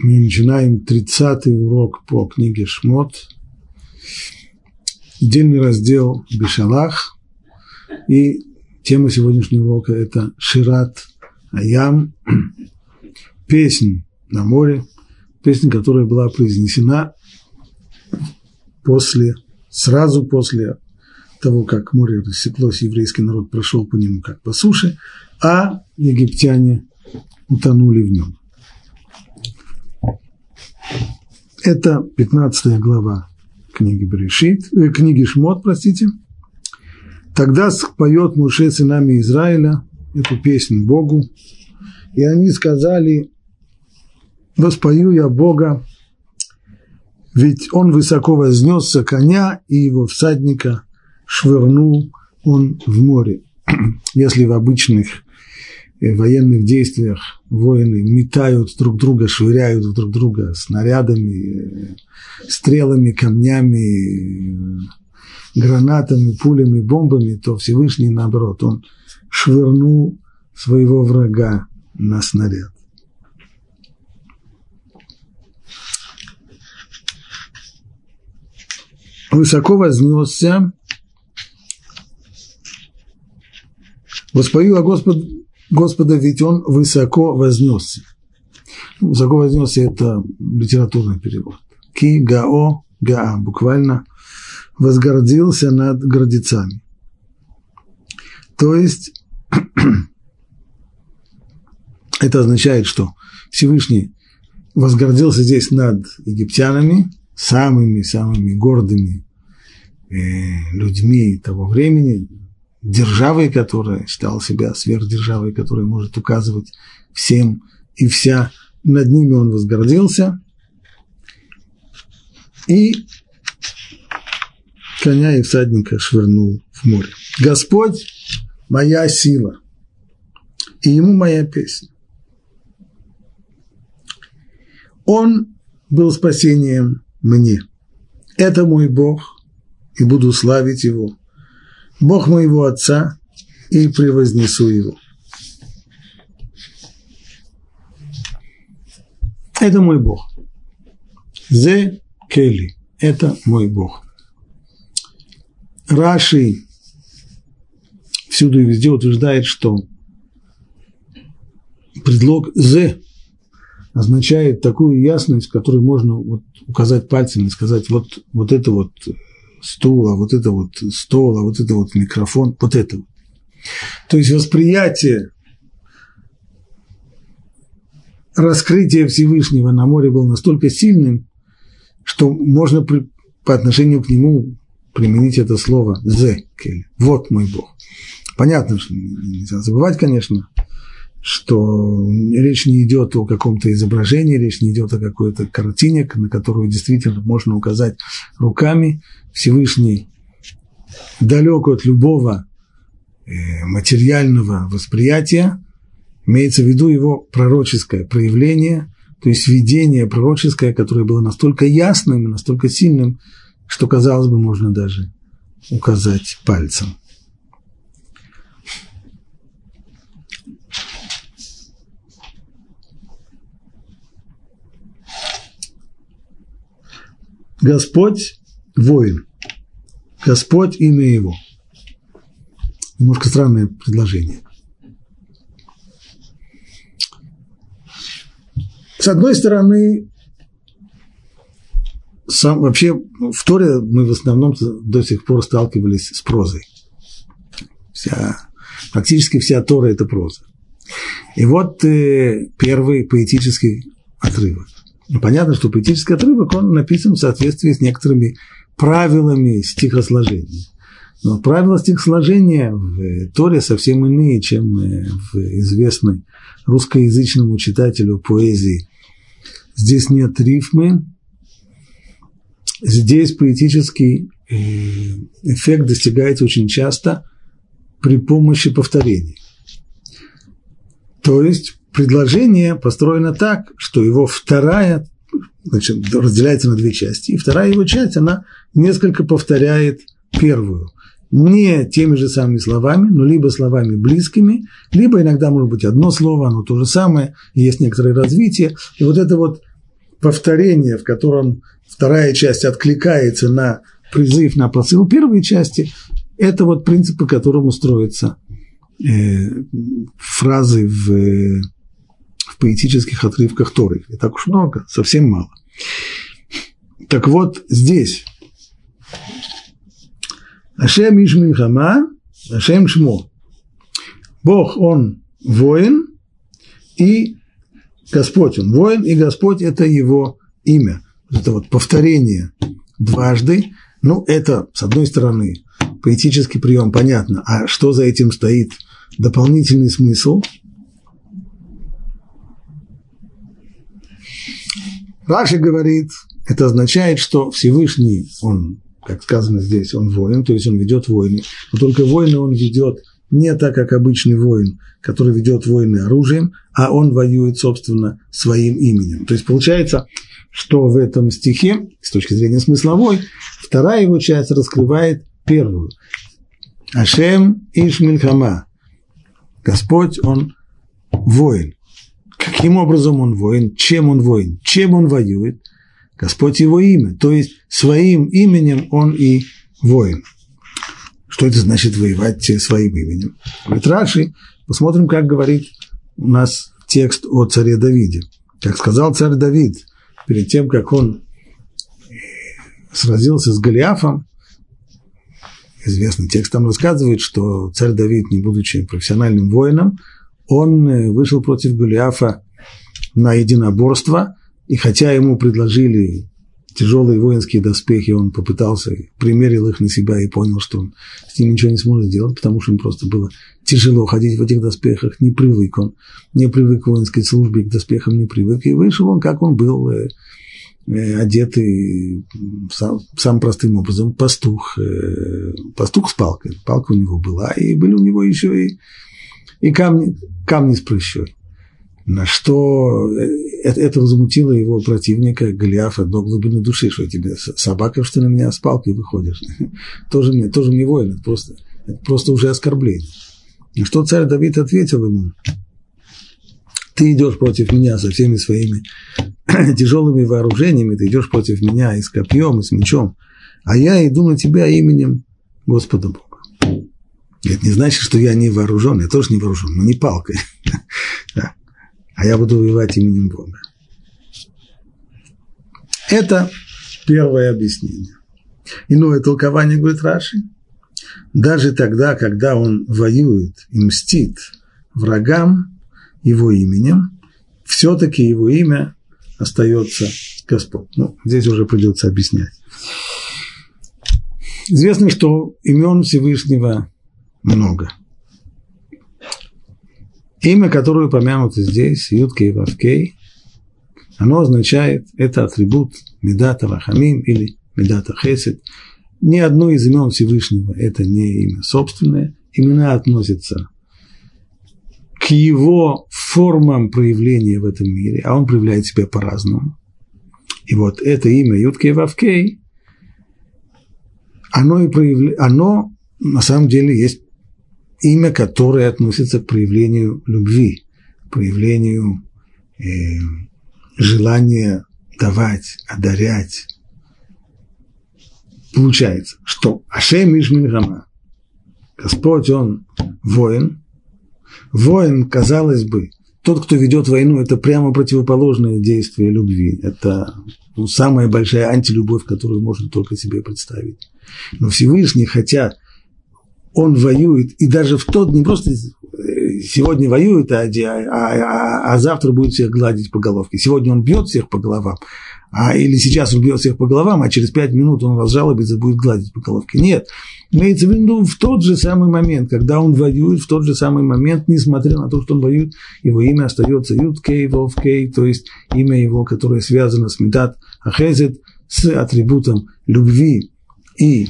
Мы начинаем 30-й урок по книге Шмот. Отдельный раздел Бешалах. И тема сегодняшнего урока – это Шират Аям, песнь на море, песня, которая была произнесена после, сразу после того, как море рассеклось, еврейский народ прошел по нему как по суше, а египтяне утонули в нем. Это 15 глава книги Брешит, э, книги Шмот, простите. Тогда поет Муше сынами Израиля эту песню Богу, и они сказали, воспою я Бога, ведь он высоко вознесся коня, и его всадника швырнул он в море. Если в обычных Э, военных действиях воины метают друг друга, швыряют друг друга снарядами, стрелами, камнями, гранатами, пулями, бомбами, то Всевышний, наоборот, он швырнул своего врага на снаряд. Высоко вознесся, воспою о Господь Господа, ведь он высоко вознесся. Высоко вознесся – это литературный перевод. Ки гао гаа, буквально возгордился над гордецами. То есть это означает, что Всевышний возгордился здесь над египтянами, самыми-самыми гордыми э, людьми того времени, державой, которая считала себя сверхдержавой, которая может указывать всем и вся. Над ними он возгордился. И коня и всадника швырнул в море. Господь – моя сила, и ему моя песня. Он был спасением мне. Это мой Бог, и буду славить его – Бог моего отца, и превознесу его. Это мой Бог. Зе Кели. Это мой Бог. Раши всюду и везде утверждает, что предлог «зе» означает такую ясность, которую можно вот указать пальцем и сказать, вот, вот это вот стул, а вот это вот стол, а вот это вот микрофон, вот это вот. То есть восприятие раскрытия Всевышнего на море было настолько сильным, что можно при, по отношению к нему применить это слово «зе», «вот мой Бог». Понятно, что нельзя забывать, конечно, что речь не идет о каком-то изображении, речь не идет о какой-то картине, на которую действительно можно указать руками. Всевышний далек от любого э, материального восприятия, имеется в виду его пророческое проявление, то есть видение пророческое, которое было настолько ясным настолько сильным, что, казалось бы, можно даже указать пальцем. Господь воин. Господь имя его. Немножко странное предложение. С одной стороны, сам, вообще в Торе мы в основном до сих пор сталкивались с прозой. Вся, практически вся Тора – это проза. И вот э, первый поэтический отрывок. Ну, понятно, что поэтический отрывок, он написан в соответствии с некоторыми правилами стихосложения. Но правила стихосложения в Торе совсем иные, чем в известной русскоязычному читателю поэзии. Здесь нет рифмы, здесь поэтический э, эффект достигается очень часто при помощи повторений. То есть предложение построено так, что его вторая, значит, разделяется на две части, и вторая его часть, она несколько повторяет первую. Не теми же самыми словами, но либо словами близкими, либо иногда может быть одно слово, оно то же самое, есть некоторое развитие. И вот это вот повторение, в котором вторая часть откликается на призыв, на посыл первой части, это вот принцип, по которому строятся э, фразы в, поэтических отрывках Торы. Не так уж много, совсем мало. Так вот, здесь Ашем Ишминхама, Ашем Шмо. Бог, Он воин, и Господь, Он воин, и Господь – это Его имя. Это вот повторение дважды, ну, это, с одной стороны, поэтический прием, понятно. А что за этим стоит? Дополнительный смысл. Раши говорит, это означает, что Всевышний, он, как сказано здесь, он воин, то есть он ведет войны, но только войны он ведет не так, как обычный воин, который ведет войны оружием, а он воюет, собственно, своим именем. То есть получается, что в этом стихе, с точки зрения смысловой, вторая его часть раскрывает первую. Ашем Иш Мильхама. Господь, он воин. Каким образом он воин? Чем он воин? Чем он воюет? Господь его имя. То есть своим именем он и воин. Что это значит воевать своим именем? Говорит Раши, посмотрим, как говорит у нас текст о царе Давиде. Как сказал царь Давид, перед тем, как он сразился с Голиафом, известный текст там рассказывает, что царь Давид, не будучи профессиональным воином, он э, вышел против Голиафа на единоборство, и хотя ему предложили тяжелые воинские доспехи, он попытался, примерил их на себя и понял, что он с ним ничего не сможет сделать, потому что ему просто было тяжело ходить в этих доспехах, не привык он, не привык к воинской службе, к доспехам не привык, и вышел он, как он был, э, э, одетый сам, самым простым образом, пастух, пастух с палкой, палка у него была, и были у него еще и, и камни, камни с прыщой. На что это, это возмутило его противника Голиафа до глубины души, что тебе собака, что на меня с палкой выходишь. тоже мне, тоже мне воин, это просто, это просто уже оскорбление. И что царь Давид ответил ему? Ты идешь против меня со всеми своими тяжелыми вооружениями, ты идешь против меня и с копьем, и с мечом, а я иду на тебя именем Господа Бога. Это не значит, что я не вооружен, я тоже не вооружен, но не палкой. а я буду воевать именем Бога. Это первое объяснение. Иное толкование, говорит Раши, даже тогда, когда он воюет и мстит врагам его именем, все-таки его имя остается Господь. Ну, здесь уже придется объяснять. Известно, что имен Всевышнего много – Имя, которое упомянуто здесь, Юткей Вавкей, оно означает, это атрибут Медата Рахамим или Медата Хесед. Ни одно из имен Всевышнего это не имя собственное. Имена относятся к его формам проявления в этом мире, а он проявляет себя по-разному. И вот это имя Юткей Вавкей, оно, и проявля... оно на самом деле есть имя, которое относится к проявлению любви, проявлению э, желания давать, одарять. Получается, что Ашем Ишмильгама, Господь, Он воин. Воин, казалось бы, тот, кто ведет войну, это прямо противоположное действие любви. Это ну, самая большая антилюбовь, которую можно только себе представить. Но Всевышний, хотя он воюет, и даже в тот, не просто сегодня воюет, а, а, а, а завтра будет всех гладить по головке. Сегодня он бьет всех по головам, а, или сейчас он бьет всех по головам, а через пять минут он вас жалобится и будет гладить по головке. Нет, имеется в виду в тот же самый момент, когда он воюет, в тот же самый момент, несмотря на то, что он воюет, его имя остается Юд Кей, Вов Кей, то есть имя его, которое связано с Медат Ахезет, с атрибутом любви и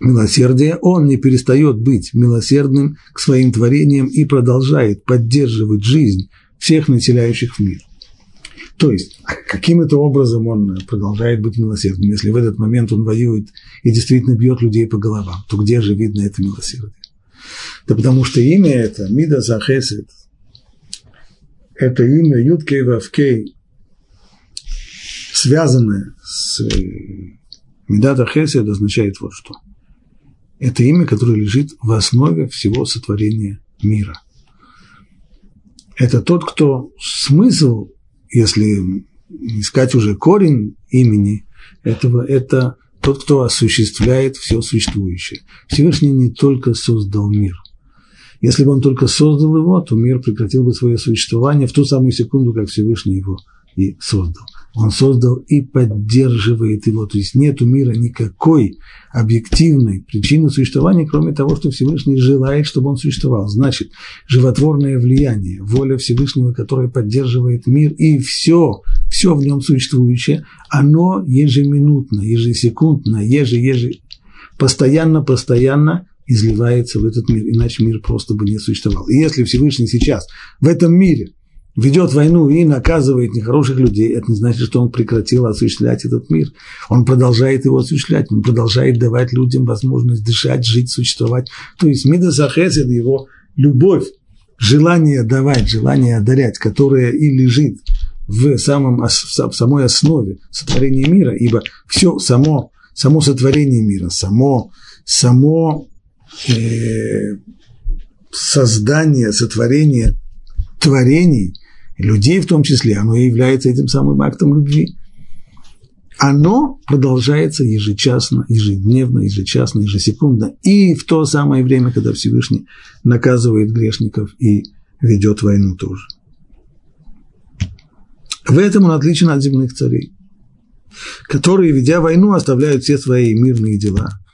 милосердия, он не перестает быть милосердным к своим творениям и продолжает поддерживать жизнь всех населяющих в мир. То есть, каким это образом он продолжает быть милосердным, если в этот момент он воюет и действительно бьет людей по головам, то где же видно это милосердие? Да потому что имя это, Мида Захесет, это имя Юткей Вавкей, связанное с э, Медата Хесед, означает вот что. Это имя, которое лежит в основе всего сотворения мира. Это тот, кто смысл, если искать уже корень имени этого, это тот, кто осуществляет все существующее. Всевышний не только создал мир. Если бы он только создал его, то мир прекратил бы свое существование в ту самую секунду, как Всевышний его и создал он создал и поддерживает его. То есть нет у мира никакой объективной причины существования, кроме того, что Всевышний желает, чтобы он существовал. Значит, животворное влияние, воля Всевышнего, которая поддерживает мир, и все, все в нем существующее, оно ежеминутно, ежесекундно, еже, еже, постоянно, постоянно изливается в этот мир, иначе мир просто бы не существовал. И если Всевышний сейчас в этом мире ведет войну и наказывает нехороших людей, это не значит, что он прекратил осуществлять этот мир. Он продолжает его осуществлять, он продолжает давать людям возможность дышать, жить, существовать. То есть Мидасахес – это его любовь, желание давать, желание одарять, которое и лежит в, самом, в самой основе сотворения мира, ибо все само, само сотворение мира, само, само э, создание, сотворение творений – людей в том числе, оно и является этим самым актом любви. Оно продолжается ежечасно, ежедневно, ежечасно, ежесекундно, и в то самое время, когда Всевышний наказывает грешников и ведет войну тоже. В этом он отличен от земных царей, которые, ведя войну, оставляют все свои мирные дела –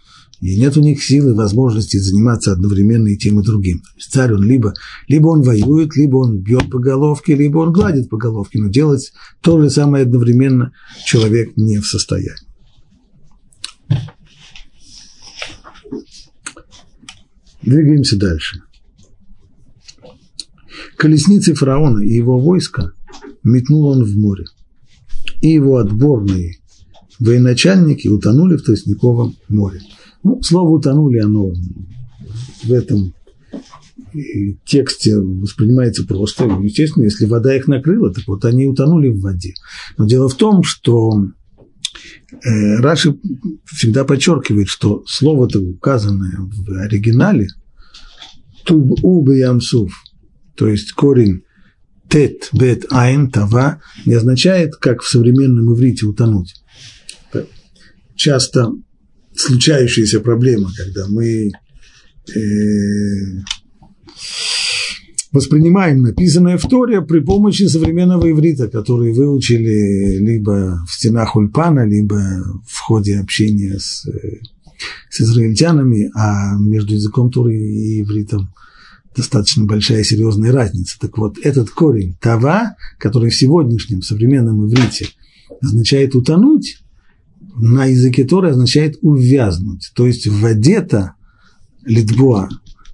и нет у них силы, возможности заниматься одновременно и тем, и другим. Царь он либо, либо он воюет, либо он бьет по головке, либо он гладит по головке, но делать то же самое одновременно человек не в состоянии. Двигаемся дальше. Колесницы фараона и его войска метнул он в море, и его отборные военачальники утонули в Тростниковом море. Ну, слово «утонули» оно в этом тексте воспринимается просто. Естественно, если вода их накрыла, так вот они утонули в воде. Но дело в том, что э, Раши всегда подчеркивает, что слово-то указанное в оригинале туб убы ямсуф, то есть корень тет бет айн тава не означает, как в современном иврите утонуть. Часто случающаяся проблема, когда мы э, воспринимаем написанное в Торе при помощи современного иврита, который выучили либо в стенах Ульпана, либо в ходе общения с, с израильтянами, а между языком Торы и ивритом достаточно большая серьезная разница. Так вот, этот корень «тава», который в сегодняшнем современном иврите означает «утонуть», на языке Торы означает увязнуть. То есть в воде-то литбуа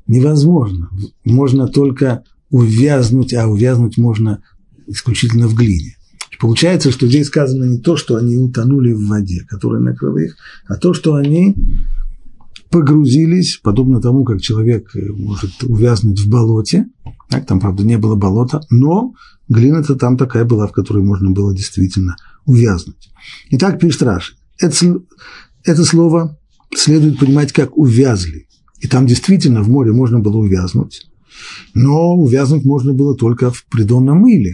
невозможно. Можно только увязнуть, а увязнуть можно исключительно в глине. Получается, что здесь сказано не то, что они утонули в воде, которая накрыла их, а то, что они погрузились, подобно тому, как человек может увязнуть в болоте. Так, там, правда, не было болота, но глина-то там такая была, в которой можно было действительно увязнуть. Итак, пишет Раши это, это слово следует понимать как «увязли». И там действительно в море можно было увязнуть, но увязнуть можно было только в придонном мыле,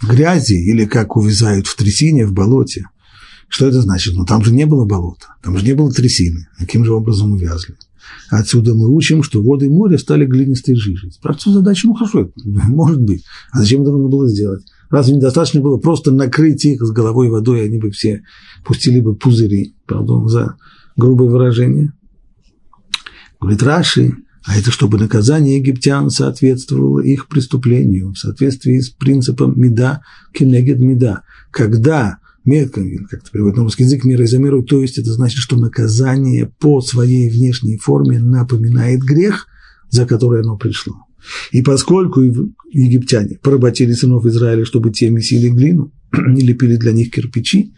в грязи или как увязают в трясине, в болоте. Что это значит? Ну, там же не было болота, там же не было трясины. Каким же образом увязли? Отсюда мы учим, что воды моря стали глинистой жижей. Спрашивается задача, ну хорошо, может быть. А зачем это нужно было сделать? Разве недостаточно было просто накрыть их с головой водой, и они бы все пустили бы пузыри, пардон за грубое выражение? Говорит Раши, а это чтобы наказание египтян соответствовало их преступлению в соответствии с принципом меда кенегед меда. Когда метка, как это переводит на русский язык, мера изомеру, то есть это значит, что наказание по своей внешней форме напоминает грех, за который оно пришло. И поскольку египтяне поработили сынов Израиля, чтобы те месили глину и лепили для них кирпичи,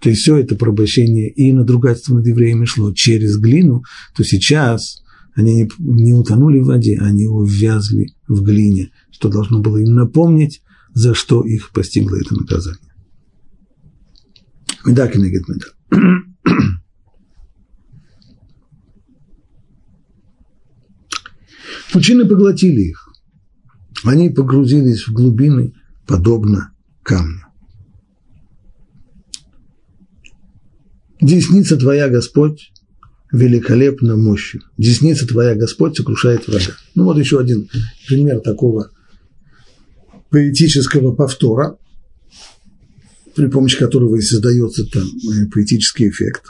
то есть все это порабощение и надругательство над евреями шло через глину, то сейчас они не, не утонули в воде, они увязли в глине, что должно было им напомнить, за что их постигло это наказание. Меда кенегет меда. Пучины поглотили их. Они погрузились в глубины, подобно камню. Десница твоя, Господь, великолепна мощью. Десница твоя, Господь, сокрушает врага. Ну вот еще один пример такого поэтического повтора, при помощи которого и создается там э, поэтический эффект.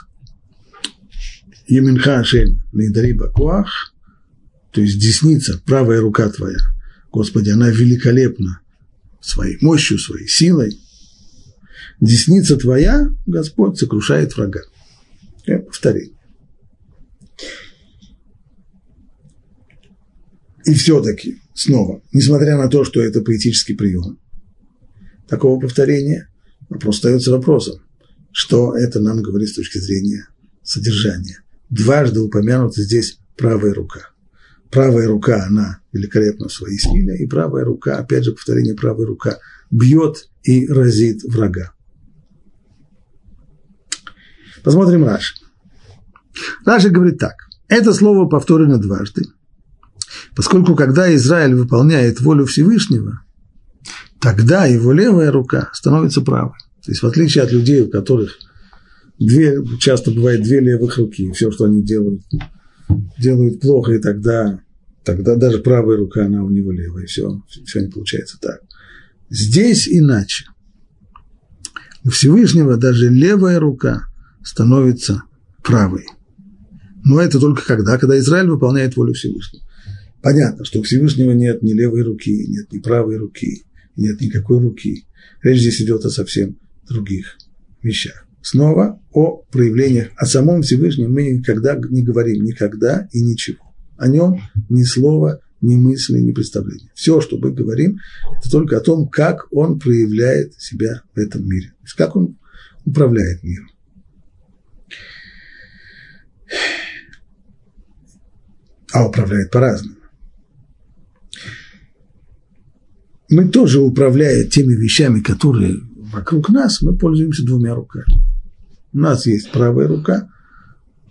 Еминха Ашем Нейдари Бакуах, то есть десница, правая рука твоя, Господи, она великолепна своей мощью, своей силой. Десница твоя, Господь, сокрушает врага. Я повторение. И все-таки, снова, несмотря на то, что это поэтический прием, такого повторения, вопрос остается вопросом, что это нам говорит с точки зрения содержания. Дважды упомянута здесь правая рука. Правая рука, она великолепна в своей силе, и правая рука, опять же, повторение правая рука, бьет и разит врага. Посмотрим Раши. Раши говорит так. Это слово повторено дважды. Поскольку когда Израиль выполняет волю Всевышнего, тогда его левая рука становится правой. То есть в отличие от людей, у которых две, часто бывает две левых руки, все, что они делают, делают плохо, и тогда, тогда даже правая рука, она у него левая, все, все не получается так. Здесь иначе. У Всевышнего даже левая рука становится правой. Но это только когда? Когда Израиль выполняет волю Всевышнего. Понятно, что у Всевышнего нет ни левой руки, нет ни правой руки, нет никакой руки. Речь здесь идет о совсем других вещах. Снова о проявлениях. О самом Всевышнем мы никогда не говорим, никогда и ничего. О нем ни слова, ни мысли, ни представления. Все, что мы говорим, это только о том, как он проявляет себя в этом мире. То есть как он управляет миром. А управляет по-разному. мы тоже, управляя теми вещами, которые вокруг нас, мы пользуемся двумя руками. У нас есть правая рука.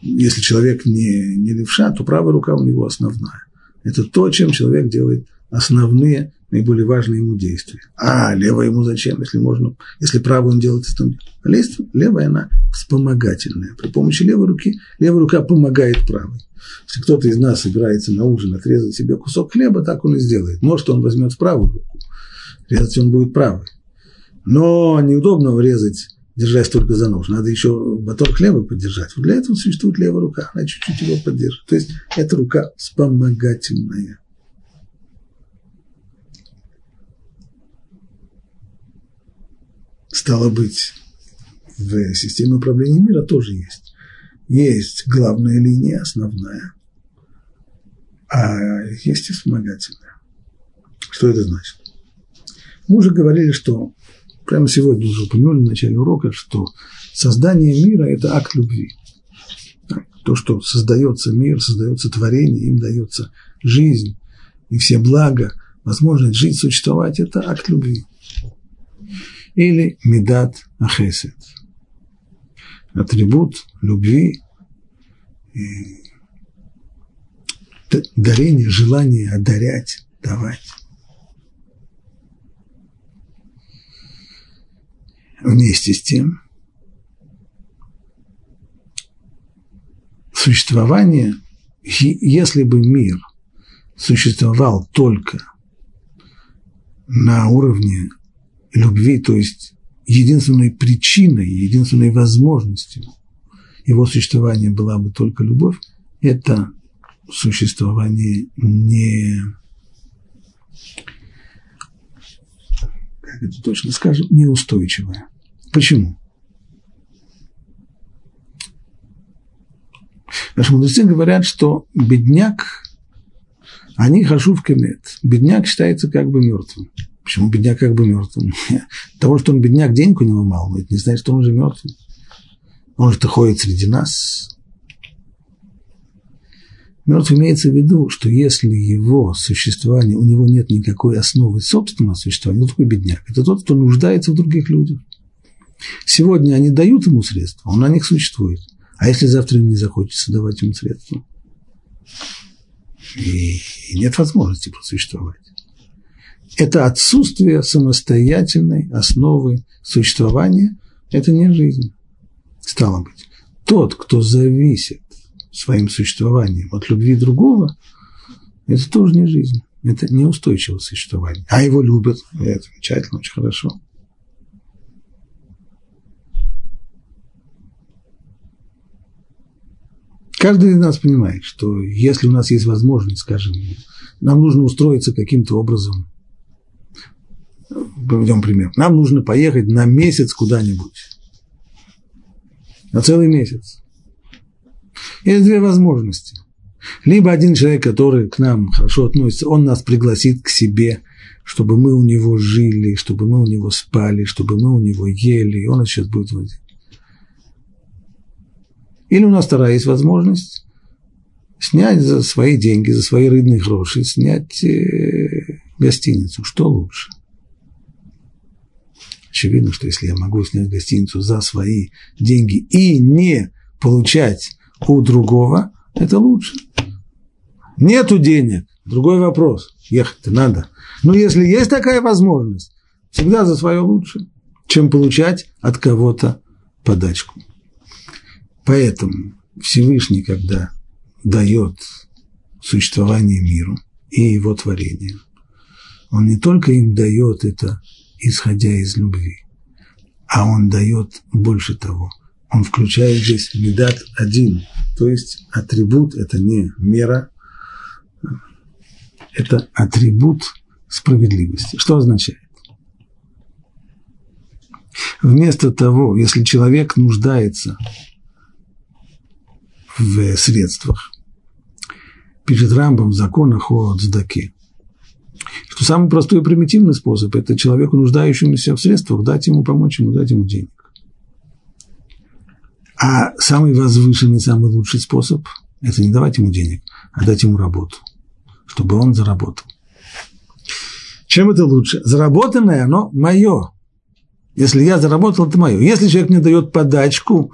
Если человек не, не левша, то правая рука у него основная. Это то, чем человек делает основные, наиболее важные ему действия. А левая ему зачем, если можно, если правую он делает основные. А левая, она вспомогательная. При помощи левой руки, левая рука помогает правой. Если кто-то из нас собирается на ужин отрезать себе кусок хлеба, так он и сделает. Может, он возьмет в правую руку, резать он будет правый. Но неудобно резать, держась только за нож. Надо еще батон хлеба поддержать. Вот для этого существует левая рука, она чуть-чуть его поддержит. То есть эта рука вспомогательная. Стало быть, в системе управления мира тоже есть. Есть главная линия, основная, а есть и вспомогательная. Что это значит? Мы уже говорили, что прямо сегодня уже упомянули в начале урока, что создание мира – это акт любви. То, что создается мир, создается творение, им дается жизнь и все блага, возможность жить, существовать – это акт любви. Или медат ахесет – атрибут любви, дарение, желание одарять, давать. Вместе с тем, существование, если бы мир существовал только на уровне любви, то есть единственной причиной, единственной возможностью его существования была бы только любовь, это существование не, как это точно скажем, неустойчивое. Почему? Наши мудрецы говорят, что бедняк, они хожу в комет. Бедняк считается как бы мертвым. Почему бедняк как бы мертвым? Того, что он бедняк, денег у него мало, но это не значит, что он уже мертвый. Он же ходит среди нас. Мертв имеется в виду, что если его существование, у него нет никакой основы собственного существования, он такой бедняк. Это тот, кто нуждается в других людях. Сегодня они дают ему средства, он на них существует. А если завтра им не захочется давать ему средства? И, нет возможности просуществовать. Это отсутствие самостоятельной основы существования, это не жизнь. Стало быть, тот, кто зависит своим существованием от любви другого, это тоже не жизнь, это неустойчивое существование. А его любят, это замечательно, очень хорошо. Каждый из нас понимает, что если у нас есть возможность, скажем, нам нужно устроиться каким-то образом, приведем пример, нам нужно поехать на месяц куда-нибудь, на целый месяц. Есть две возможности. Либо один человек, который к нам хорошо относится, он нас пригласит к себе, чтобы мы у него жили, чтобы мы у него спали, чтобы мы у него ели, и он нас сейчас будет возить. Или у нас вторая есть возможность снять за свои деньги, за свои рыбные гроши, снять э, гостиницу. Что лучше? Очевидно, что если я могу снять гостиницу за свои деньги и не получать у другого, это лучше. Нету денег, другой вопрос. Ехать-то надо. Но если есть такая возможность, всегда за свое лучше, чем получать от кого-то подачку. Поэтому Всевышний, когда дает существование миру и его творению, он не только им дает это, исходя из любви, а он дает больше того. Он включает здесь медат один, то есть атрибут – это не мера, это атрибут справедливости. Что означает? Вместо того, если человек нуждается в средствах. Пишет Рамбам в законах о цдаке. Что самый простой и примитивный способ – это человеку, нуждающемуся в средствах, дать ему, помочь ему, дать ему денег. А самый возвышенный, самый лучший способ – это не давать ему денег, а дать ему работу, чтобы он заработал. Чем это лучше? Заработанное оно мое. Если я заработал, это мое. Если человек мне дает подачку,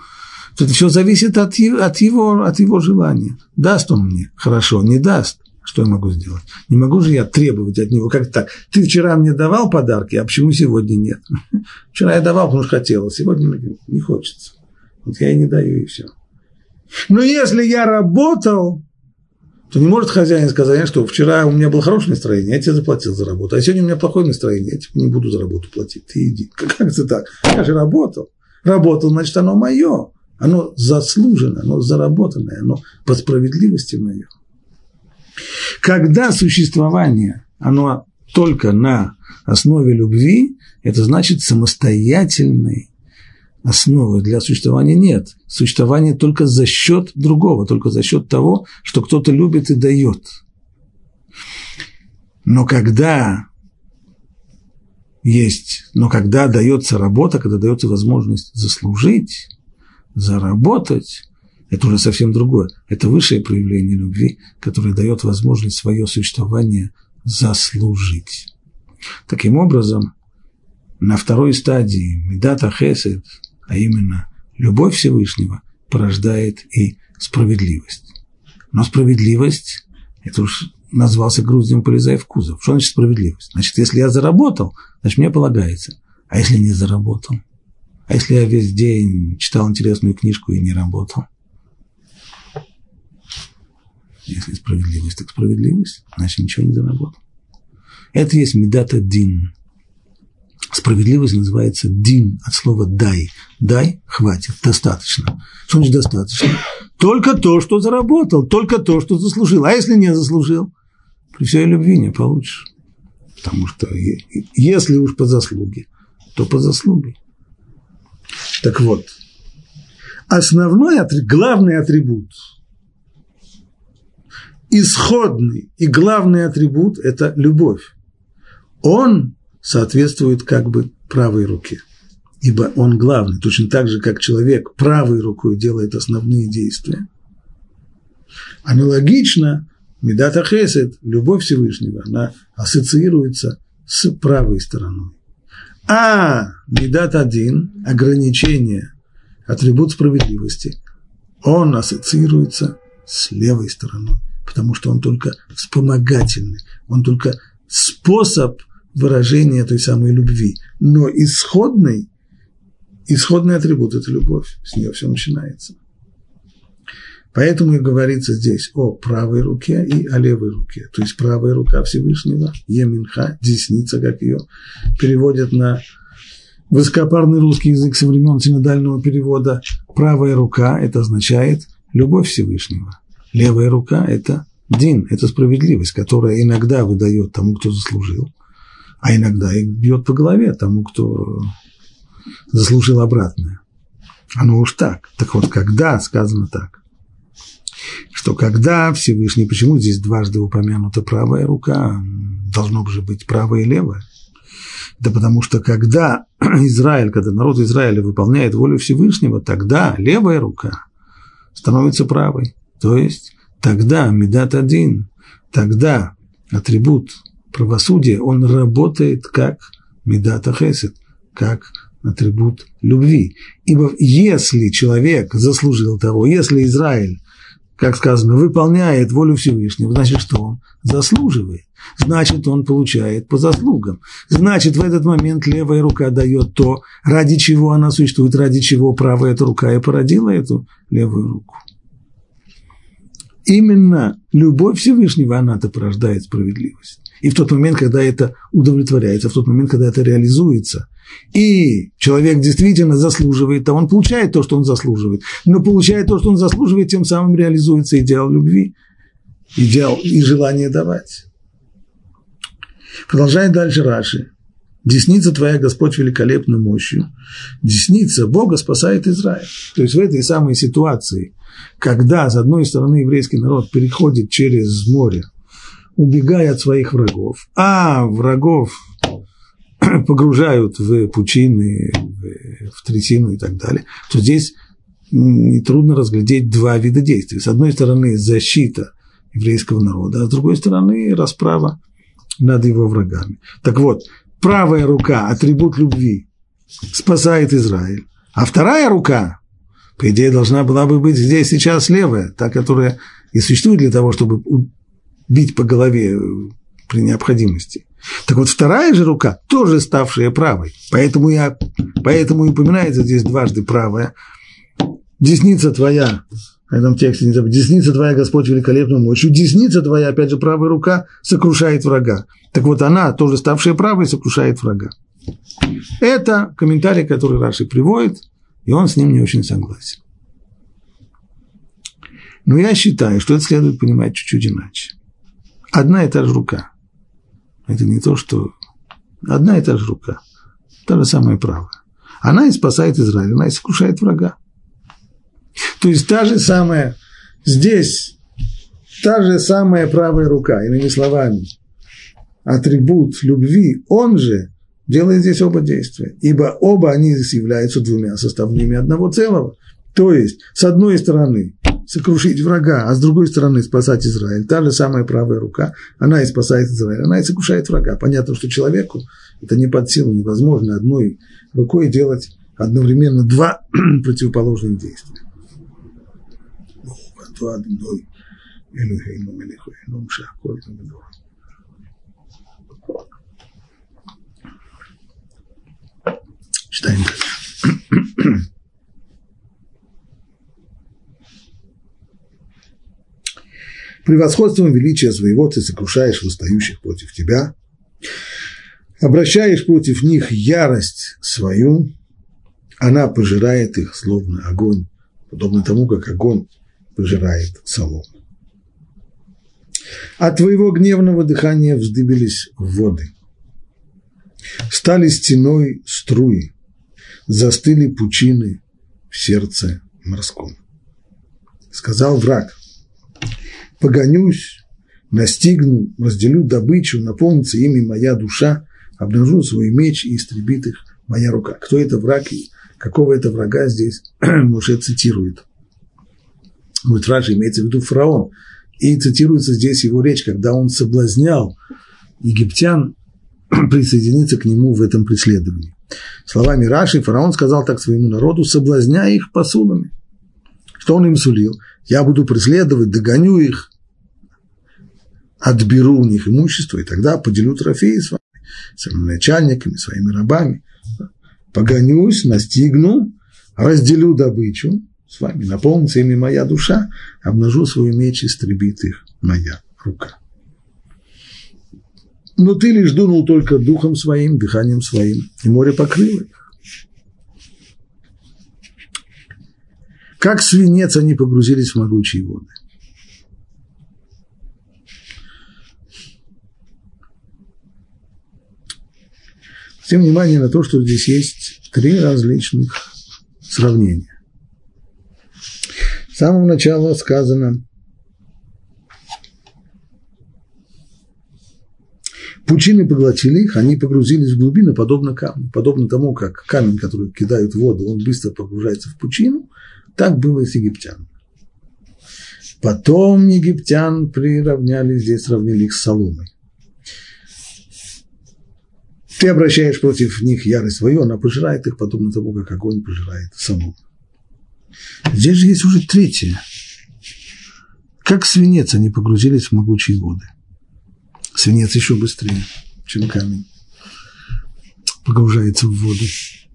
это все зависит от, от, его, от его желания. Даст он мне? Хорошо, не даст. Что я могу сделать? Не могу же я требовать от него, как так? Ты вчера мне давал подарки, а почему сегодня нет? Вчера я давал, потому что хотел, а сегодня не хочется. Вот я и не даю, и все. Но если я работал, то не может хозяин сказать, что вчера у меня было хорошее настроение, я тебе заплатил за работу, а сегодня у меня плохое настроение, я тебе не буду за работу платить, ты иди. Как это так? Я же работал. Работал, значит, оно мое. Оно заслужено, оно заработанное, оно по справедливости мое. Когда существование, оно только на основе любви, это значит самостоятельной основы для существования нет. Существование только за счет другого, только за счет того, что кто-то любит и дает. Но когда есть, но когда дается работа, когда дается возможность заслужить, заработать, это уже совсем другое. Это высшее проявление любви, которое дает возможность свое существование заслужить. Таким образом, на второй стадии Медата Хесед, а именно любовь Всевышнего, порождает и справедливость. Но справедливость, это уж назвался груздем полезая в кузов. Что значит справедливость? Значит, если я заработал, значит, мне полагается. А если не заработал? А если я весь день читал интересную книжку и не работал? Если справедливость, так справедливость, значит, ничего не заработал. Это есть медата дин. Справедливость называется дин от слова дай. Дай, хватит, достаточно. Что значит достаточно? Только то, что заработал, только то, что заслужил. А если не заслужил, при всей любви не получишь. Потому что если уж по заслуге, то по заслуге. Так вот, основной, главный атрибут, исходный и главный атрибут – это любовь. Он соответствует как бы правой руке, ибо он главный, точно так же, как человек правой рукой делает основные действия. Аналогично, Медата Хесед, любовь Всевышнего, она ассоциируется с правой стороной. А медат один, ограничение, атрибут справедливости, он ассоциируется с левой стороной, потому что он только вспомогательный, он только способ выражения той самой любви. Но исходный, исходный атрибут – это любовь, с нее все начинается. Поэтому и говорится здесь о правой руке и о левой руке. То есть правая рука Всевышнего, Еминха, десница, как ее переводят на высокопарный русский язык со времен синодального перевода. Правая рука – это означает любовь Всевышнего. Левая рука – это дин, это справедливость, которая иногда выдает тому, кто заслужил, а иногда и бьет по голове тому, кто заслужил обратное. Оно уж так. Так вот, когда сказано так, что когда Всевышний, почему здесь дважды упомянута правая рука, должно же быть правая и левая, да потому что когда Израиль, когда народ Израиля выполняет волю Всевышнего, тогда левая рука становится правой. То есть тогда Медат один, тогда атрибут правосудия, он работает как Медата Хесед, как атрибут любви. Ибо если человек заслужил того, если Израиль как сказано, выполняет волю Всевышнего, значит, что он заслуживает. Значит, он получает по заслугам. Значит, в этот момент левая рука дает то, ради чего она существует, ради чего правая эта рука и породила эту левую руку. Именно любовь Всевышнего, она-то порождает справедливость. И в тот момент, когда это удовлетворяется, в тот момент, когда это реализуется – и человек действительно заслуживает, то он получает то, что он заслуживает. Но получает то, что он заслуживает, тем самым реализуется идеал любви, идеал и желание давать. Продолжает дальше Раши. Десница твоя, Господь, великолепной мощью. Десница Бога спасает Израиль. То есть в этой самой ситуации, когда, с одной стороны, еврейский народ переходит через море, убегая от своих врагов, а врагов погружают в пучины, в трясину и так далее, то здесь нетрудно разглядеть два вида действий. С одной стороны, защита еврейского народа, а с другой стороны, расправа над его врагами. Так вот, правая рука, атрибут любви, спасает Израиль, а вторая рука, по идее, должна была бы быть здесь сейчас левая, та, которая и существует для того, чтобы бить по голове при необходимости. Так вот, вторая же рука, тоже ставшая правой, поэтому, я, поэтому и упоминается здесь дважды правая. Десница твоя, в этом тексте не забудь, десница твоя, Господь, великолепную мощью, десница твоя, опять же, правая рука, сокрушает врага. Так вот, она, тоже ставшая правой, сокрушает врага. Это комментарий, который Раши приводит, и он с ним не очень согласен. Но я считаю, что это следует понимать чуть-чуть иначе. Одна и та же рука – это не то, что одна и та же рука, та же самая правая. Она и спасает Израиль, она и сокрушает врага. То есть та же самая, здесь та же самая правая рука, иными словами, атрибут любви, он же делает здесь оба действия, ибо оба они здесь являются двумя составными одного целого. То есть, с одной стороны, сокрушить врага, а с другой стороны спасать Израиль. Та же самая правая рука, она и спасает Израиль, она и сокрушает врага. Понятно, что человеку это не под силу, невозможно одной рукой делать одновременно два противоположных действия. Читаем дальше. превосходством величия своего ты сокрушаешь восстающих против тебя, обращаешь против них ярость свою, она пожирает их, словно огонь, подобно тому, как огонь пожирает солому. От твоего гневного дыхания вздыбились воды, стали стеной струи, застыли пучины в сердце морском. Сказал враг, погонюсь, настигну, разделю добычу, наполнится ими моя душа, обнажу свой меч и истребит их моя рука. Кто это враг и какого это врага здесь Муше цитирует. Будет Раша имеется в виду фараон. И цитируется здесь его речь, когда он соблазнял египтян присоединиться к нему в этом преследовании. Словами Раши фараон сказал так своему народу, соблазняя их посулами. Что он им сулил? Я буду преследовать, догоню их, отберу у них имущество, и тогда поделю трофеи с вами, своими начальниками, своими рабами. Погонюсь, настигну, разделю добычу с вами, наполнится ими моя душа, обнажу свой меч, истребит их моя рука. Но ты лишь дунул только духом своим, дыханием своим, и море покрыло их. Как свинец они погрузились в могучие воды. Тем внимание на то, что здесь есть три различных сравнения. С самого начала сказано, Пучины поглотили их, они погрузились в глубину, подобно камню. Подобно тому, как камень, который кидают в воду, он быстро погружается в пучину, так было и с египтянами. Потом египтян приравняли, здесь сравнили их с соломой. Ты обращаешь против них ярость свою, она пожирает их, подобно тому, как огонь пожирает солому. Здесь же есть уже третье. Как свинец они погрузились в могучие воды. Свинец еще быстрее, чем камень. Погружается в воду.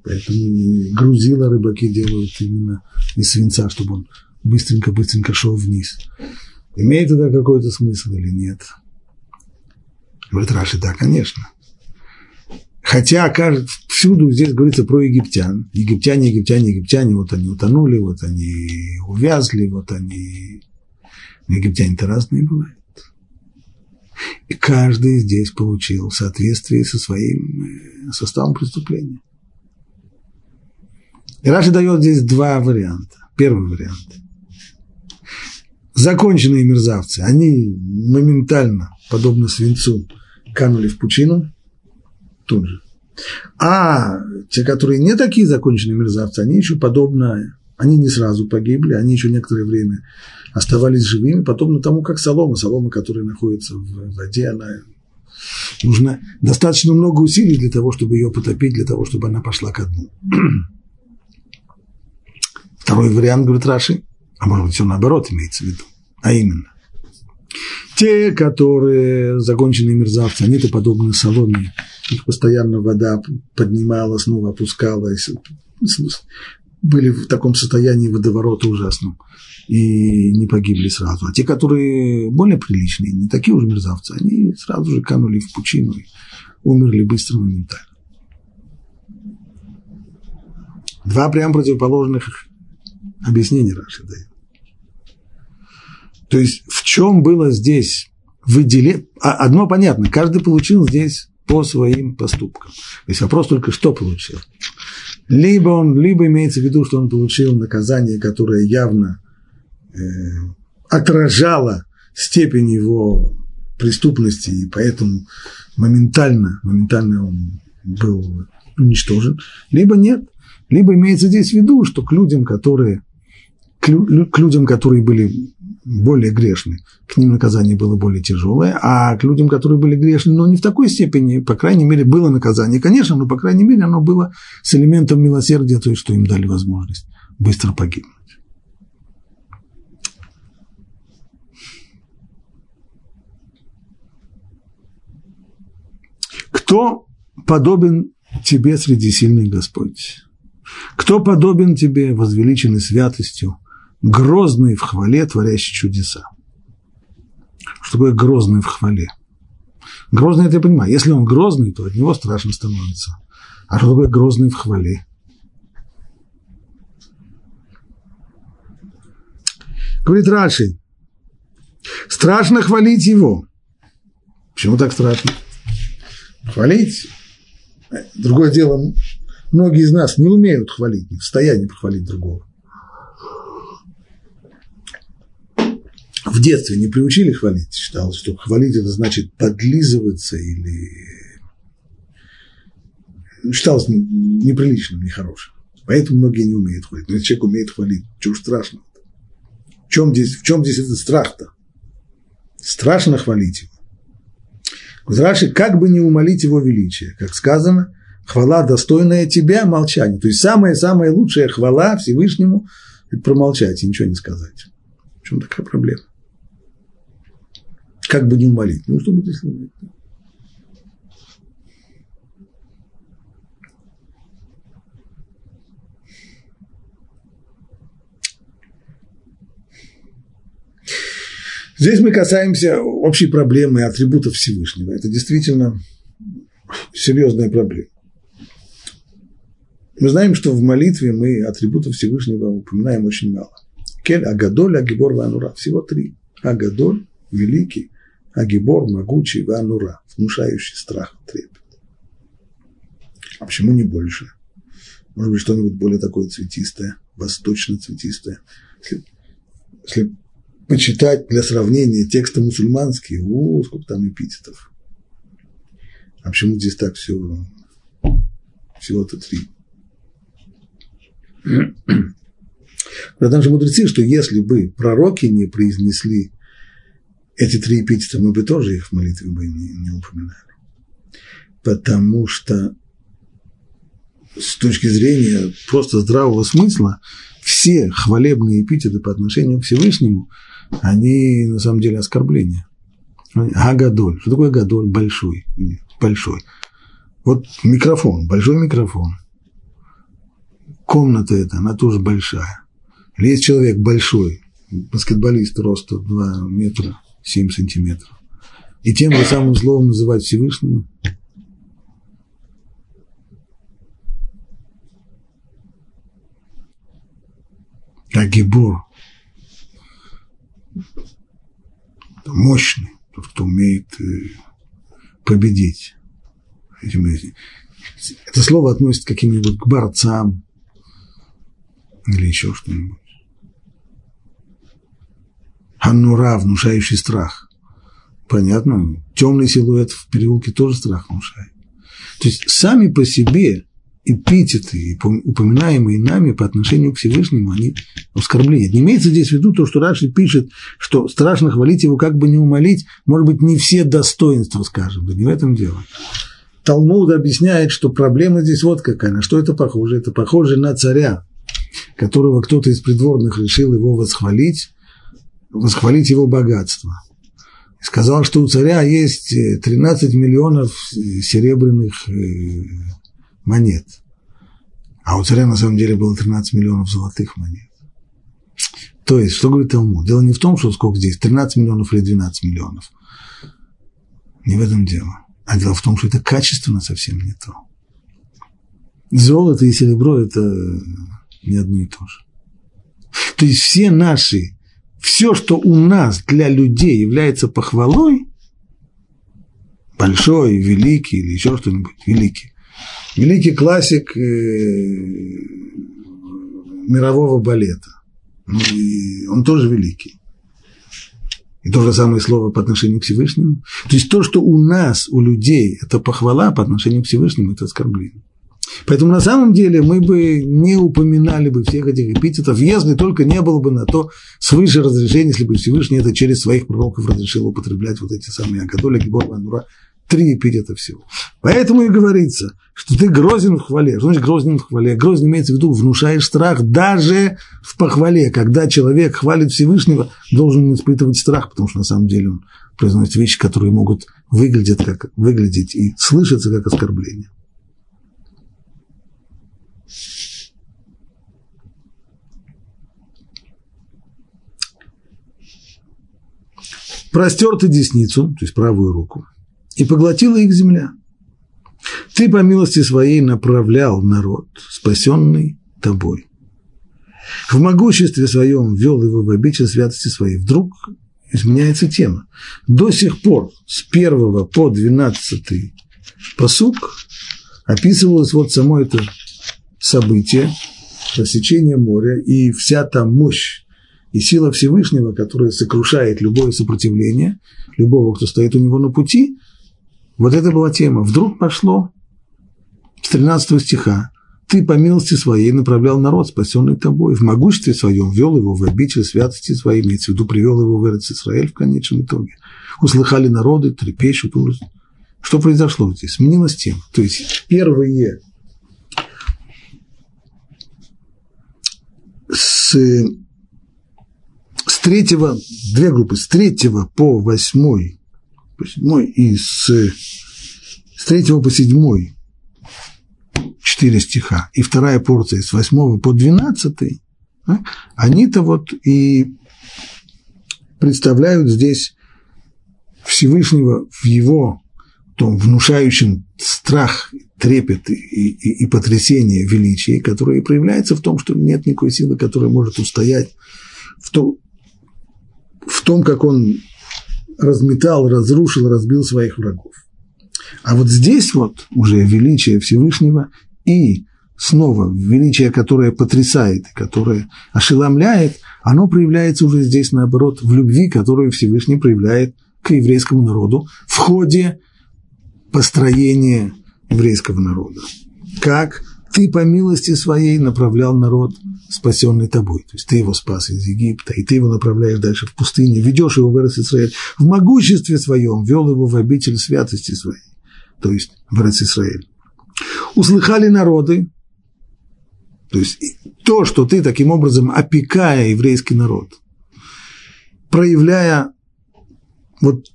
Поэтому грузила рыбаки делают именно из свинца, чтобы он быстренько-быстренько шел вниз. Имеет это какой-то смысл или нет? Говорит Раши, да, конечно. Хотя кажется, всюду здесь говорится про египтян. Египтяне, египтяне, египтяне, вот они утонули, вот они увязли, вот они... Египтяне-то разные бывают. И каждый здесь получил в соответствии со своим э, составом преступления. И Раши дает здесь два варианта. Первый вариант. Законченные мерзавцы, они моментально, подобно свинцу, канули в пучину тут же. А те, которые не такие законченные мерзавцы, они еще подобно, они не сразу погибли, они еще некоторое время оставались живыми, подобно тому, как солома, солома, которая находится в воде, она нужно достаточно много усилий для того, чтобы ее потопить, для того, чтобы она пошла ко дну. Второй вариант, говорит Раши, а может быть, все наоборот имеется в виду, а именно, те, которые законченные мерзавцы, они-то подобны соломе, их постоянно вода поднимала, снова опускалась, были в таком состоянии водоворота ужасном и не погибли сразу. А те, которые более приличные, не такие уже мерзавцы, они сразу же канули в пучину и умерли быстро, моментально. Два прям противоположных объяснения Раши дает. То есть в чем было здесь выделение? А, одно понятно, каждый получил здесь по своим поступкам. То есть вопрос только, что получил. Либо он, либо имеется в виду, что он получил наказание, которое явно э, отражало степень его преступности, и поэтому моментально, моментально он был уничтожен, либо нет. Либо имеется здесь в виду, что к людям, которые, к людям, которые были более грешны, к ним наказание было более тяжелое, а к людям, которые были грешны, но не в такой степени, по крайней мере, было наказание, конечно, но, по крайней мере, оно было с элементом милосердия, то есть, что им дали возможность быстро погибнуть. Кто подобен тебе среди сильных Господь? Кто подобен тебе, возвеличенный святостью, грозный в хвале, творящий чудеса. Что такое грозный в хвале? Грозный, это я понимаю. Если он грозный, то от него страшно становится. А что такое грозный в хвале? Говорит Раши, страшно хвалить его. Почему так страшно? Хвалить. Другое дело, многие из нас не умеют хвалить, не в состоянии похвалить другого. В детстве не приучили хвалить, считалось, что хвалить это значит подлизываться или считалось неприличным, нехорошим. Поэтому многие не умеют хвалить. Но если человек умеет хвалить, чего страшного? В чем здесь, в чем здесь этот страх-то? Страшно хвалить его. Раши, как бы не умолить его величие, как сказано, хвала достойная тебя, молчание. То есть самая-самая лучшая хвала Всевышнему – это промолчать и ничего не сказать. В чем такая проблема? Как бы не умолить? Ну, что будет, если умолить? Здесь мы касаемся общей проблемы атрибутов Всевышнего. Это действительно серьезная проблема. Мы знаем, что в молитве мы атрибутов Всевышнего упоминаем очень мало. Кель, Агадоль, Агибор, Ванура. Всего три. Агадоль, великий, Агибор, могучий, Ванура, внушающий страх, трепет. А почему не больше? Может быть, что-нибудь более такое цветистое, восточно-цветистое. Если, если почитать для сравнения тексты мусульманские, о, сколько там эпитетов. А почему здесь так все, всего-то три? Потому что мудрецы, что если бы пророки не произнесли эти три эпитета, мы бы тоже их в молитве бы не, не упоминали. Потому что с точки зрения просто здравого смысла все хвалебные эпитеты по отношению к Всевышнему – они на самом деле оскорбления. Агадоль. Что такое гадоль? Большой. Большой. Вот микрофон, большой микрофон. Комната эта, она тоже большая. Или есть человек большой, баскетболист роста 2 метра 7 сантиметров. И тем же самым словом называть Всевышнего. Агибор мощный, тот, кто умеет э, победить. Это слово относится к каким-нибудь к борцам или еще что-нибудь. Аннура, внушающий страх. Понятно? Темный силуэт в переулке тоже страх внушает. То есть сами по себе эпитеты, упоминаемые нами по отношению к Всевышнему, они оскорбления. Не имеется здесь в виду то, что Раши пишет, что страшно хвалить его, как бы не умолить, может быть, не все достоинства, скажем, да не в этом дело. Талмуд объясняет, что проблема здесь вот какая, на что это похоже? Это похоже на царя, которого кто-то из придворных решил его восхвалить, восхвалить его богатство. Сказал, что у царя есть 13 миллионов серебряных э, монет. А у царя на самом деле было 13 миллионов золотых монет. То есть, что говорит Талмуд? Дело не в том, что сколько здесь, 13 миллионов или 12 миллионов. Не в этом дело. А дело в том, что это качественно совсем не то. Золото и серебро – это не одно и то же. То есть все наши, все, что у нас для людей является похвалой, большой, великий или еще что-нибудь, великий, великий классик э, мирового балета. Ну, и он тоже великий. И то же самое слово по отношению к Всевышнему. То есть то, что у нас, у людей, это похвала по отношению к Всевышнему, это оскорбление. Поэтому на самом деле мы бы не упоминали бы всех этих эпитетов, если только не было бы на то свыше разрешения, если бы Всевышний это через своих пророков разрешил употреблять вот эти самые Агадоля, Гибор, Ванура, три эпитета всего. Поэтому и говорится, что ты грозен в хвале. Что значит грозен в хвале? Грозен имеется в виду, внушаешь страх даже в похвале. Когда человек хвалит Всевышнего, должен испытывать страх, потому что на самом деле он произносит вещи, которые могут выглядеть, как, выглядеть и слышаться как оскорбление. Простер ты десницу, то есть правую руку, и поглотила их земля. Ты по милости своей направлял народ, спасенный тобой. В могуществе своем ввел его в обитель святости своей. Вдруг изменяется тема. До сих пор с первого по двенадцатый посук описывалось вот само это событие, рассечение моря и вся та мощь и сила Всевышнего, которая сокрушает любое сопротивление, любого, кто стоит у него на пути, вот это была тема. Вдруг пошло с 13 стиха. Ты по милости своей направлял народ, спасенный тобой, в могуществе своем ввел его в обитель святости своей, имеется в виду, привел его в Израиль в конечном итоге. Услыхали народы, трепещут ужас. Что произошло здесь? Сменилась тема. То есть первые с третьего, две группы, с третьего по восьмой, по седьмой и с, с третьего по седьмой четыре стиха, и вторая порция с восьмого по двенадцатый, а, они-то вот и представляют здесь Всевышнего в его том внушающем страх, трепет и, и, и потрясение величия, которое проявляется в том, что нет никакой силы, которая может устоять в том, в том, как он разметал, разрушил, разбил своих врагов. А вот здесь вот уже величие Всевышнего и снова величие, которое потрясает, которое ошеломляет, оно проявляется уже здесь, наоборот, в любви, которую Всевышний проявляет к еврейскому народу в ходе построения еврейского народа. Как ты по милости своей направлял народ, спасенный тобой. То есть ты его спас из Египта, и ты его направляешь дальше в пустыне, ведешь его в Израиль. В могуществе своем вел его в обитель святости своей, то есть в Израиль. Услыхали народы, то есть то, что ты таким образом, опекая еврейский народ, проявляя вот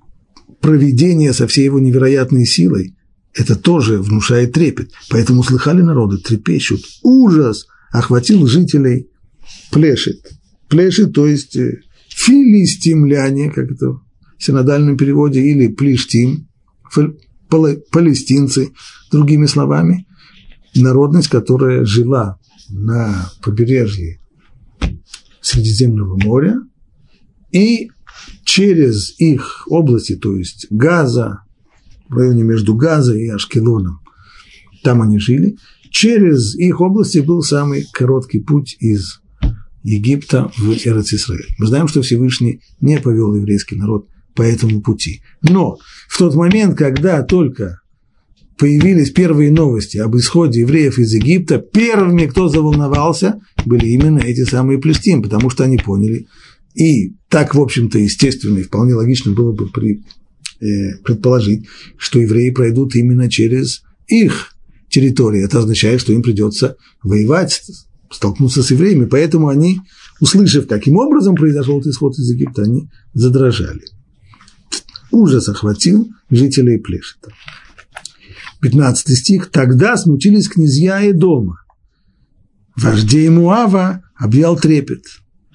проведение со всей его невероятной силой, это тоже внушает трепет. Поэтому слыхали народы, трепещут. Ужас охватил жителей Плешет. Плешет, то есть э, филистимляне, как это в синодальном переводе, или плештим, палестинцы, другими словами, народность, которая жила на побережье Средиземного моря, и через их области, то есть Газа, в районе между Газой и Ашкелоном, там они жили, через их области был самый короткий путь из Египта в Эрцисраэль. Мы знаем, что Всевышний не повел еврейский народ по этому пути. Но в тот момент, когда только появились первые новости об исходе евреев из Египта, первыми, кто заволновался, были именно эти самые плестим, потому что они поняли, и так, в общем-то, естественно и вполне логично было бы при, предположить, что евреи пройдут именно через их территорию. Это означает, что им придется воевать, столкнуться с евреями. Поэтому они, услышав, каким образом произошел этот исход из Египта, они задрожали. Ужас охватил жителей Плешета. 15 стих. «Тогда смутились князья и дома. Вождей Муава объял трепет,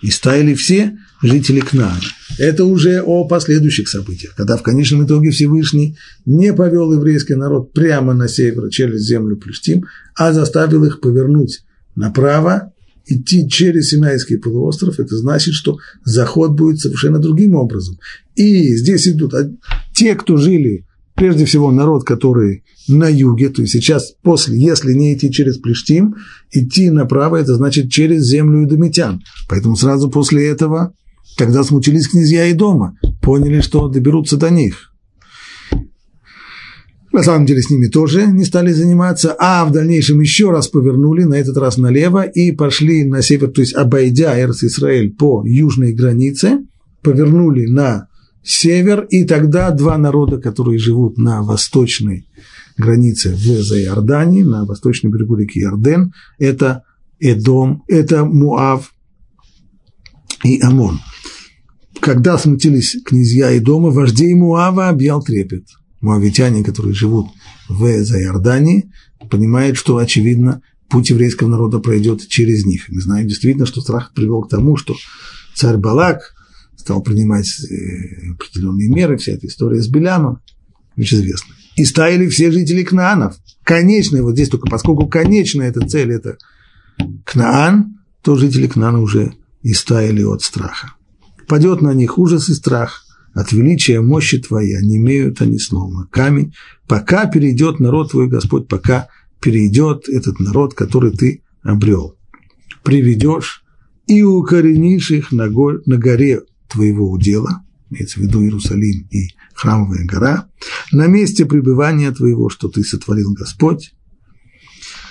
и стаяли все жители Кнаана». Это уже о последующих событиях, когда в конечном итоге Всевышний не повел еврейский народ прямо на север через землю Плюштим, а заставил их повернуть направо, идти через Синайский полуостров, это значит, что заход будет совершенно другим образом. И здесь идут те, кто жили прежде всего народ, который на юге, то есть сейчас после, если не идти через Плештим, идти направо, это значит через землю Идомитян. Поэтому сразу после этого, когда смутились князья и дома, поняли, что доберутся до них. На самом деле с ними тоже не стали заниматься, а в дальнейшем еще раз повернули, на этот раз налево, и пошли на север, то есть обойдя Эрс-Исраэль по южной границе, повернули на север, и тогда два народа, которые живут на восточной границе в Заиордании, на восточном берегу реки Иорден, это Эдом, это Муав и Амон. Когда смутились князья Эдома, вождей Муава объял трепет. Муавитяне, которые живут в Заиордании, понимают, что, очевидно, путь еврейского народа пройдет через них. Мы знаем действительно, что страх привел к тому, что царь Балак стал принимать э, определенные меры, вся эта история с Белямом, ведь известна. И стаяли все жители Кнаанов. Конечная, вот здесь только поскольку конечная эта цель – это Кнаан, то жители Кнаана уже и стаяли от страха. Падет на них ужас и страх, от величия мощи твоей, не имеют они словно камень, пока перейдет народ твой, Господь, пока перейдет этот народ, который ты обрел. Приведешь и укоренишь их на, горе твоего удела, имеется в виду Иерусалим и храмовая гора, на месте пребывания твоего, что ты сотворил Господь,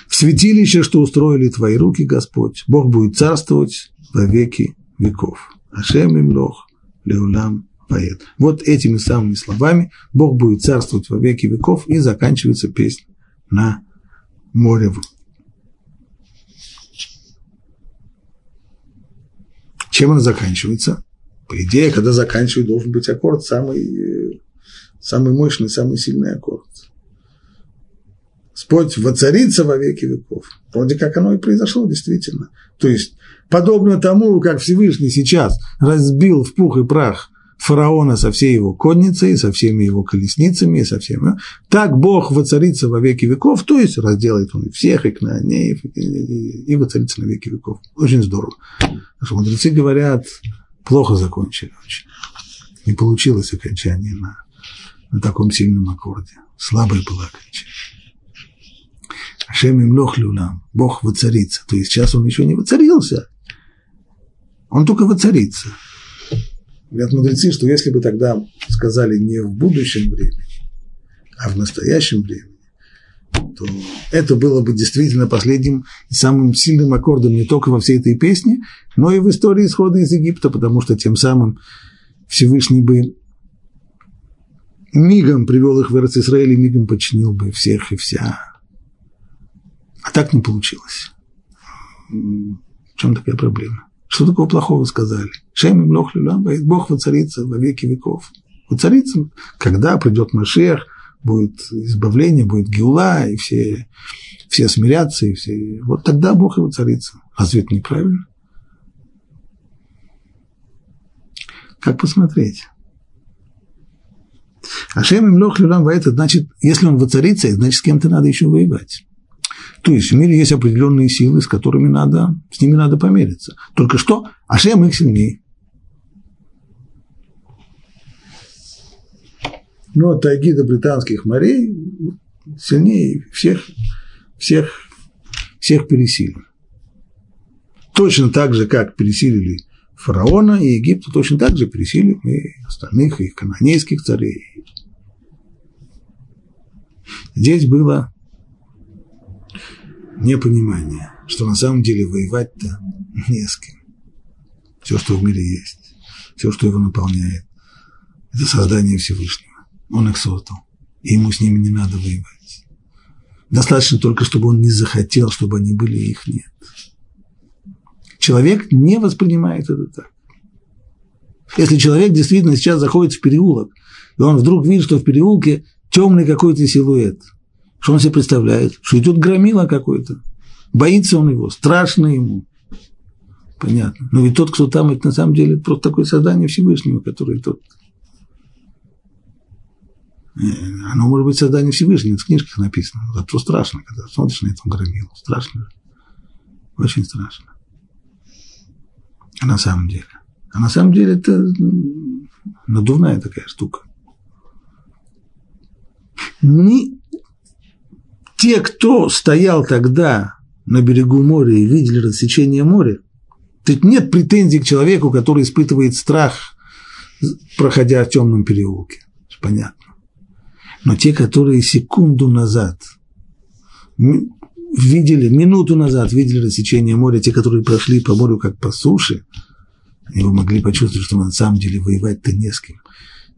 в святилище, что устроили твои руки, Господь, Бог будет царствовать во веки веков. Ашем им лох, леулам, поэт. Вот этими самыми словами Бог будет царствовать во веки веков, и заканчивается песня на море. Чем она заканчивается? По идее, когда заканчивает, должен быть аккорд самый, самый мощный, самый сильный аккорд. Господь воцарится во веки веков. Вроде как оно и произошло действительно. То есть, подобно тому, как Всевышний сейчас разбил в пух и прах фараона со всей его конницей, со всеми его колесницами, со всеми. Так Бог воцарится во веки веков, то есть разделает он и всех, и кнаанеев, и, и, и воцарится на веки веков. Очень здорово. Потому мудрецы говорят, плохо закончили очень. Не получилось окончание на, на таком сильном аккорде. Слабое было окончание. Ашем им лох люлам, Бог воцарится. То есть сейчас он еще не воцарился, он только воцарится. Говорят мудрецы, что если бы тогда сказали не в будущем времени, а в настоящем времени, то это было бы действительно последним и самым сильным аккордом не только во всей этой песне, но и в истории исхода из Египта, потому что тем самым Всевышний бы мигом привел их в Израиль и мигом подчинил бы всех и вся. А так не получилось. В чем такая проблема? Что такого плохого сказали? Шем им лох Бог воцарится во веки веков. Воцарится, когда придет Машех, будет избавление, будет Геула, и все, все смирятся, и все. Вот тогда Бог и воцарится. Разве это неправильно? Как посмотреть? Ашем им лох люлам это значит, если он воцарится, значит, с кем-то надо еще воевать. То есть в мире есть определенные силы, с которыми надо, с ними надо помериться. Только что Ашем их сильнее. Но тайги до британских морей сильнее всех, всех, всех пересилил. Точно так же, как пересилили фараона и Египта, точно так же пересилим и остальных, и канонейских царей. Здесь было непонимание, что на самом деле воевать-то не с кем. Все, что в мире есть, все, что его наполняет, это создание Всевышнего. Он их создал, и ему с ними не надо воевать. Достаточно только, чтобы он не захотел, чтобы они были, и их нет. Человек не воспринимает это так. Если человек действительно сейчас заходит в переулок, и он вдруг видит, что в переулке темный какой-то силуэт – что он себе представляет? Что идет громила какой-то. Боится он его, страшно ему. Понятно. Но ведь тот, кто там, это на самом деле просто такое создание Всевышнего, который тот. Э, оно может быть создание Всевышнего, в книжках написано. Зато страшно, когда смотришь на эту громилу. Страшно. Очень страшно. А на самом деле? А на самом деле это надувная такая штука. Ни те, кто стоял тогда на берегу моря и видели рассечение моря, тут нет претензий к человеку, который испытывает страх, проходя в темном переулке. Понятно. Но те, которые секунду назад видели, минуту назад видели рассечение моря, те, которые прошли по морю как по суше, и вы могли почувствовать, что на самом деле воевать-то не с кем.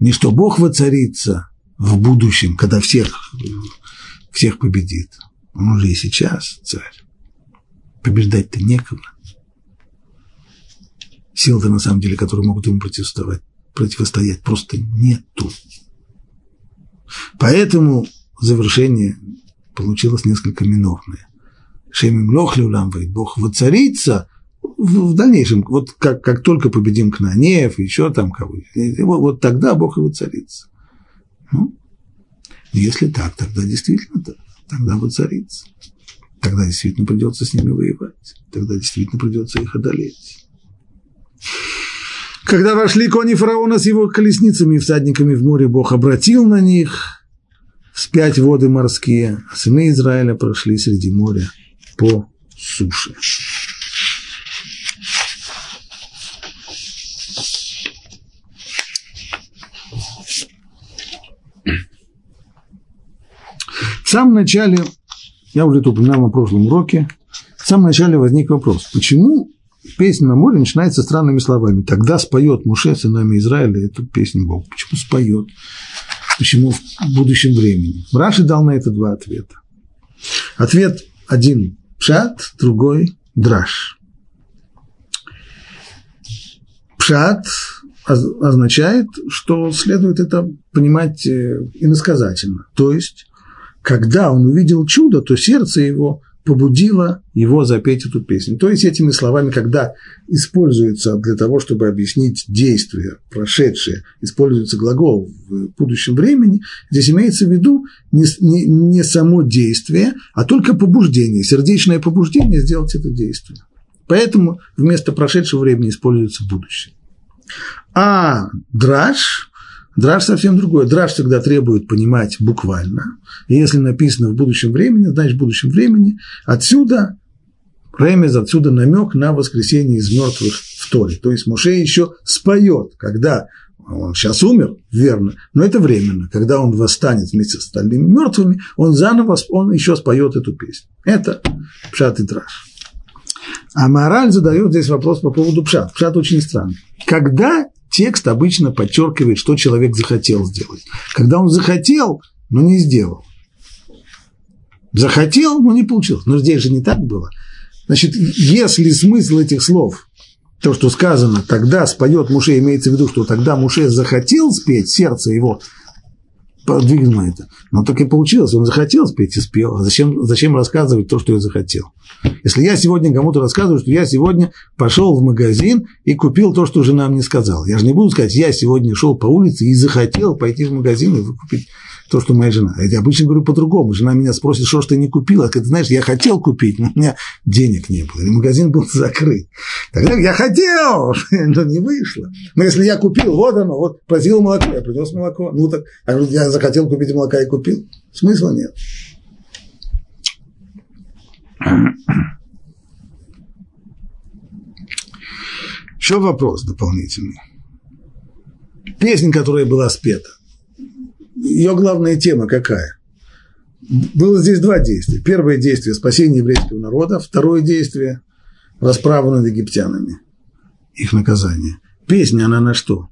Не что Бог воцарится в будущем, когда всех всех победит. Он уже и сейчас царь. Побеждать-то некого. Сил-то на самом деле, которые могут ему противостоять, противостоять, просто нету. Поэтому завершение получилось несколько минорное. Шемим лохли уламвает, Бог воцарится в, дальнейшем, вот как, как только победим Кнанеев, еще там кого вот, вот тогда Бог и воцарится. Ну, если так, тогда действительно так, тогда воцарится. Тогда действительно придется с ними воевать. Тогда действительно придется их одолеть. Когда вошли кони фараона с его колесницами и всадниками в море, Бог обратил на них спять воды морские, а сыны Израиля прошли среди моря по суше. В самом начале, я уже это упоминал на прошлом уроке, в самом начале возник вопрос, почему песня на море начинается странными словами. Тогда споет Муше сынами Израиля эту песню Бог. Почему споет? Почему в будущем времени? Раши дал на это два ответа. Ответ один – пшат, другой – драж. Пшат означает, что следует это понимать э, иносказательно. То есть, когда он увидел чудо, то сердце его побудило его запеть эту песню. То есть этими словами, когда используется для того, чтобы объяснить действие, прошедшее, используется глагол в будущем времени, здесь имеется в виду не, не, не само действие, а только побуждение, сердечное побуждение сделать это действие. Поэтому вместо прошедшего времени используется будущее. А драж, драж совсем другое. Драж всегда требует понимать буквально. И если написано в будущем времени, значит в будущем времени. Отсюда Ремез, отсюда намек на воскресение из мертвых в Торе. То есть Муше еще споет, когда он сейчас умер, верно, но это временно. Когда он восстанет вместе с остальными мертвыми, он заново, он еще споет эту песню. Это пшат и драж. А мораль задает здесь вопрос по поводу пшат. Пшат очень странный. Когда текст обычно подчеркивает, что человек захотел сделать? Когда он захотел, но не сделал. Захотел, но не получилось. Но здесь же не так было. Значит, если смысл этих слов, то, что сказано, тогда споет Муше, имеется в виду, что тогда Муше захотел спеть, сердце его подвигнуло это. Но так и получилось. Он захотел спеть и спел. А зачем, зачем рассказывать то, что я захотел? Если я сегодня кому-то рассказываю, что я сегодня пошел в магазин и купил то, что жена мне сказала. Я же не буду сказать, я сегодня шел по улице и захотел пойти в магазин и выкупить то, что моя жена. Я обычно говорю по-другому. Жена меня спросит, что ж ты не купила? Ты знаешь, я хотел купить, но у меня денег не было. И магазин был закрыт. Тогда я хотел, но не вышло. Но если я купил, вот оно, вот просил молоко, я принес молоко. Ну так, а я захотел купить молока и купил. Смысла нет. Еще вопрос дополнительный. Песня, которая была спета, ее главная тема какая? Было здесь два действия. Первое действие – спасение еврейского народа. Второе действие – расправа над египтянами, их наказание. Песня, она на что?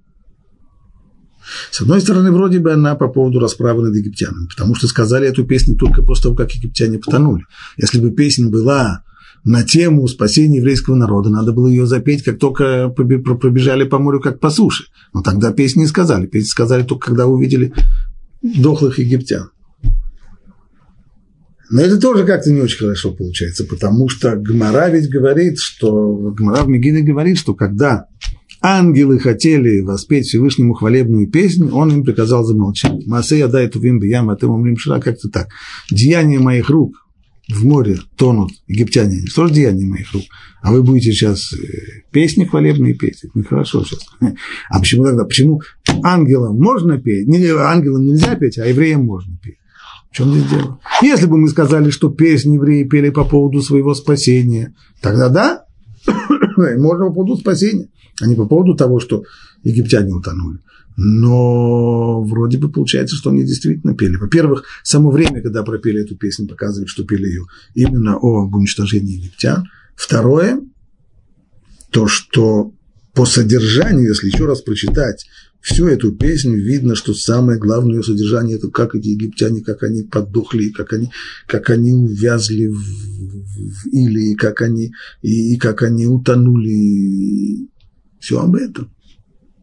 С одной стороны, вроде бы она по поводу расправы над египтянами, потому что сказали эту песню только после того, как египтяне потонули. Если бы песня была на тему спасения еврейского народа, надо было ее запеть, как только пробежали по морю, как по суше. Но тогда песни не сказали. Песни сказали только, когда увидели дохлых египтян. Но это тоже как-то не очень хорошо получается, потому что Гмара ведь говорит, что Гмара в Мегине говорит, что когда ангелы хотели воспеть Всевышнему хвалебную песню, он им приказал замолчать. Масея дай вим бьям, а ты мамрим шира, как-то так. Деяния моих рук в море тонут египтяне, не что же деяния моих рук, а вы будете сейчас э, песни хвалебные петь, это нехорошо сейчас. А почему тогда, почему ангелам можно петь, не, ангелам нельзя петь, а евреям можно петь? В чем здесь дело? Если бы мы сказали, что песни евреи пели по поводу своего спасения, тогда да, можно по поводу спасения, а не по поводу того, что египтяне утонули но вроде бы получается, что они действительно пели. Во-первых, само время, когда пропели эту песню, показывает, что пели ее именно о уничтожении египтян. Второе, то, что по содержанию, если еще раз прочитать всю эту песню, видно, что самое главное ее содержание – это как эти египтяне, как они поддохли, как они, как они увязли в, в или как они, и, и как они утонули. Все об этом.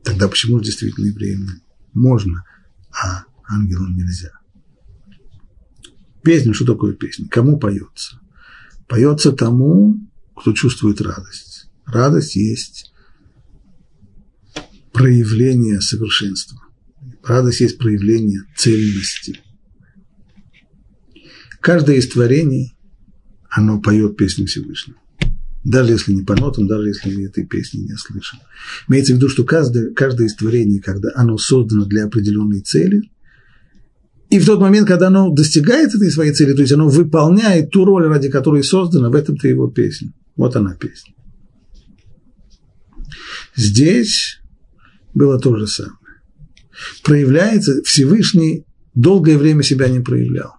Тогда почему действительно евреям можно, а ангелам нельзя? Песня, что такое песня? Кому поется? Поется тому, кто чувствует радость. Радость есть проявление совершенства. Радость есть проявление цельности. Каждое из творений, оно поет песню Всевышнего даже если не по нотам, даже если этой песни не слышим. Имеется в виду, что каждое, каждое из творений, когда оно создано для определенной цели, и в тот момент, когда оно достигает этой своей цели, то есть оно выполняет ту роль, ради которой создано, в этом-то его песня. Вот она песня. Здесь было то же самое. Проявляется, Всевышний долгое время себя не проявлял.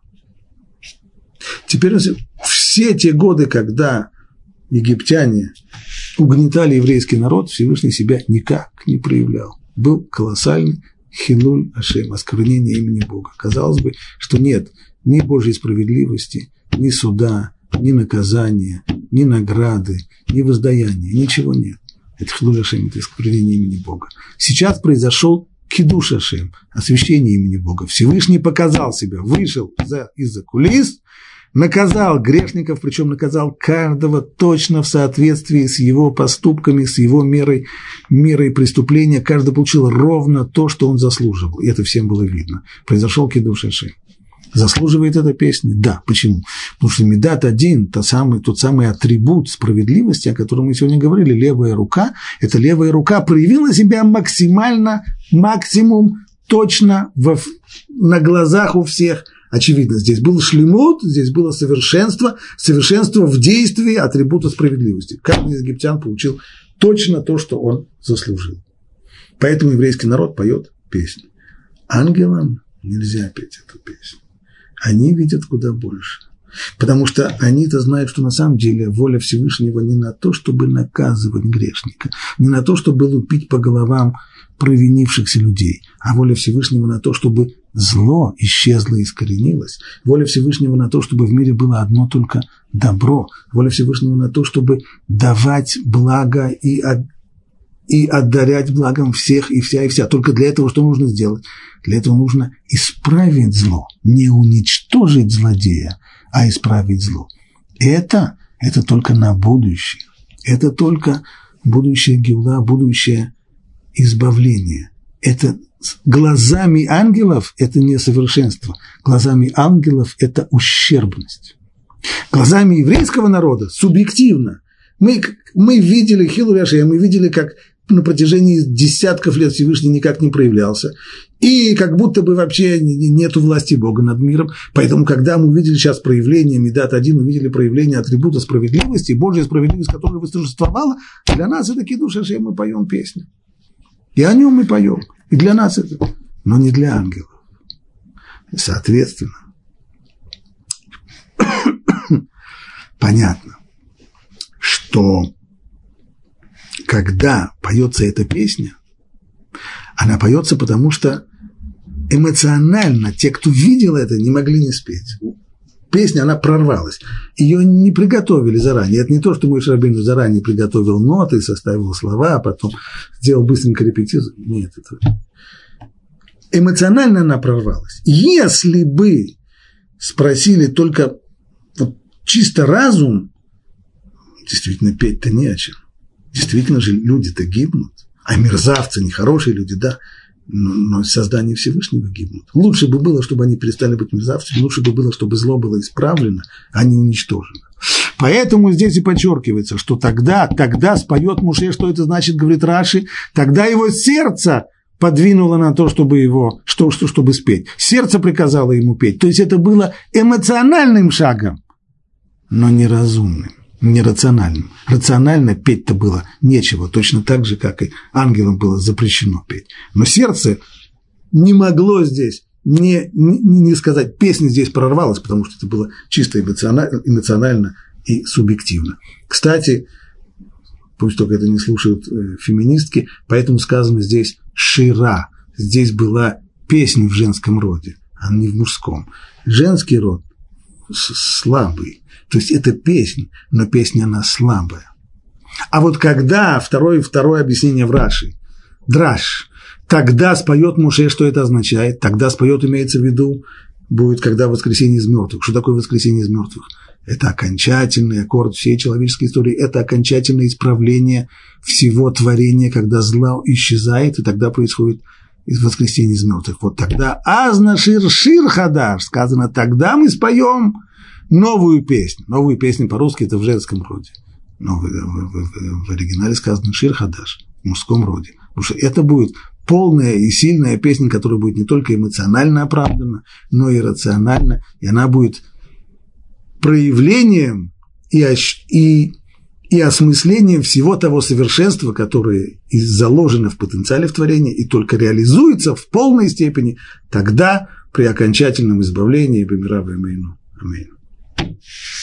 Теперь все те годы, когда египтяне угнетали еврейский народ, Всевышний себя никак не проявлял. Был колоссальный хилуль Ашем, осквернение имени Бога. Казалось бы, что нет ни Божьей справедливости, ни суда, ни наказания, ни награды, ни воздаяния, ничего нет. Это хилуль Ашем, это осквернение имени Бога. Сейчас произошел кидуш Ашем, освящение имени Бога. Всевышний показал себя, вышел из-за кулис – наказал грешников, причем наказал каждого точно в соответствии с его поступками, с его мерой, мерой преступления. Каждый получил ровно то, что он заслуживал. И это всем было видно. Произошел кидуш. Заслуживает эта песня? Да. Почему? Потому что Медат один, тот самый, тот самый атрибут справедливости, о котором мы сегодня говорили, левая рука, эта левая рука проявила себя максимально, максимум, точно в, на глазах у всех – Очевидно, здесь был шлемут, здесь было совершенство, совершенство в действии атрибута справедливости. Каждый египтян получил точно то, что он заслужил. Поэтому еврейский народ поет песни. Ангелам нельзя петь эту песню. Они видят куда больше. Потому что они-то знают, что на самом деле воля Всевышнего не на то, чтобы наказывать грешника, не на то, чтобы лупить по головам провинившихся людей, а воля Всевышнего на то, чтобы зло исчезло и искоренилось, воля Всевышнего на то, чтобы в мире было одно только добро, воля Всевышнего на то, чтобы давать благо и, от, и отдарять благом всех и вся и вся. Только для этого что нужно сделать? Для этого нужно исправить зло, не уничтожить злодея, а исправить зло. Это, это только на будущее. Это только будущее гила, будущее избавление. Это глазами ангелов – это не совершенство. Глазами ангелов – это ущербность. Глазами еврейского народа субъективно. Мы, мы видели Хилуляша, мы видели, как на протяжении десятков лет Всевышний никак не проявлялся, и как будто бы вообще нету власти Бога над миром. Поэтому, когда мы увидели сейчас проявление Медат один, увидели проявление атрибута справедливости, Божья справедливость, которая восторжествовала, для нас это кидуш мы поем песню. И о нем мы поем. И для нас это, но не для ангелов. И, соответственно, понятно, что когда поется эта песня, она поется потому, что эмоционально те, кто видел это, не могли не спеть. Песня, она прорвалась. Ее не приготовили заранее. Это не то, что мой Шарабейну заранее приготовил ноты, составил слова, а потом сделал быстренько репетицию. Нет, это... Эмоционально она прорвалась. Если бы спросили только вот, чисто разум, действительно петь-то не о чем. Действительно же люди-то гибнут. А мерзавцы, нехорошие люди, да, но создание Всевышнего гибнут. Лучше бы было, чтобы они перестали быть мерзавцами, лучше бы было, чтобы зло было исправлено, а не уничтожено. Поэтому здесь и подчеркивается, что тогда, тогда споет Муше, что это значит, говорит Раши, тогда его сердце подвинуло на то, чтобы его, что, что, чтобы спеть. Сердце приказало ему петь. То есть это было эмоциональным шагом, но неразумным нерациональным. Рационально петь-то было нечего, точно так же, как и ангелам было запрещено петь. Но сердце не могло здесь не, не, не сказать, песня здесь прорвалась, потому что это было чисто эмоционально, эмоционально и субъективно. Кстати, пусть только это не слушают э, феминистки, поэтому сказано здесь «шира». Здесь была песня в женском роде, а не в мужском. Женский род слабый, то есть это песня, но песня она слабая. А вот когда, второе, второе объяснение в Раши, драж, тогда споет Муше, что это означает, тогда споет, имеется в виду, будет, когда воскресенье из мертвых. Что такое воскресенье из мертвых? Это окончательный аккорд всей человеческой истории, это окончательное исправление всего творения, когда зло исчезает, и тогда происходит воскресенье из мертвых. Вот тогда Азна Шир Хадаш, сказано, тогда мы споем новую песню. Новую песню по-русски это в женском роде. Но в, в, в, в оригинале сказано Шир Хадаш, в мужском роде. Потому что это будет полная и сильная песня, которая будет не только эмоционально оправдана, но и рационально, и она будет проявлением и, и, и осмыслением всего того совершенства, которое заложено в потенциале в творении и только реализуется в полной степени тогда при окончательном избавлении Бемира Бемейну. Аминь. Thank you.